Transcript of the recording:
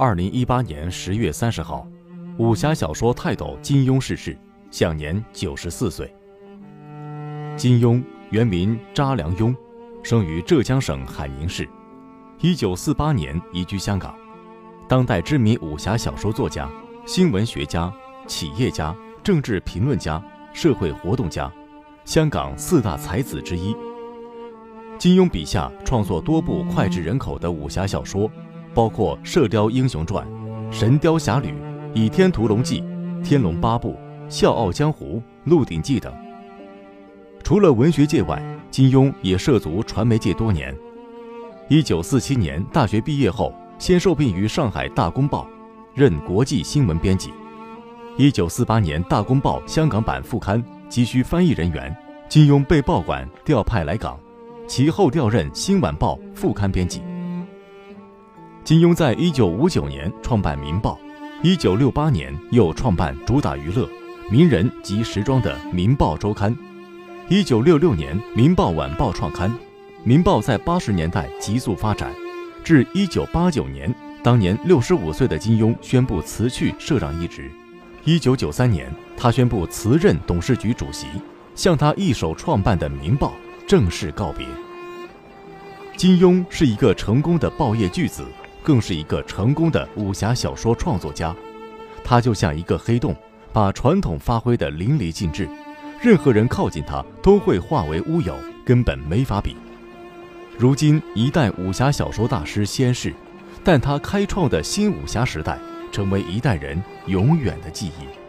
二零一八年十月三十号，武侠小说泰斗金庸逝世，享年九十四岁。金庸原名查良镛，生于浙江省海宁市，一九四八年移居香港。当代知名武侠小说作家、新闻学家、企业家、政治评论家、社会活动家，香港四大才子之一。金庸笔下创作多部脍炙人口的武侠小说。包括《射雕英雄传》《神雕侠侣》《倚天屠龙记》《天龙八部》《笑傲江湖》《鹿鼎记》等。除了文学界外，金庸也涉足传媒界多年。一九四七年大学毕业后，先受聘于上海《大公报》，任国际新闻编辑。一九四八年，《大公报》香港版副刊急需翻译人员，金庸被报馆调派来港，其后调任《新晚报》副刊编辑。金庸在一九五九年创办《明报》，一九六八年又创办主打娱乐、名人及时装的《明报周刊》，一九六六年《明报晚报》创刊，《明报》在八十年代急速发展，至一九八九年，当年六十五岁的金庸宣布辞去社长一职，一九九三年，他宣布辞任董事局主席，向他一手创办的《明报》正式告别。金庸是一个成功的报业巨子。更是一个成功的武侠小说创作家，他就像一个黑洞，把传统发挥得淋漓尽致，任何人靠近他都会化为乌有，根本没法比。如今一代武侠小说大师仙逝，但他开创的新武侠时代，成为一代人永远的记忆。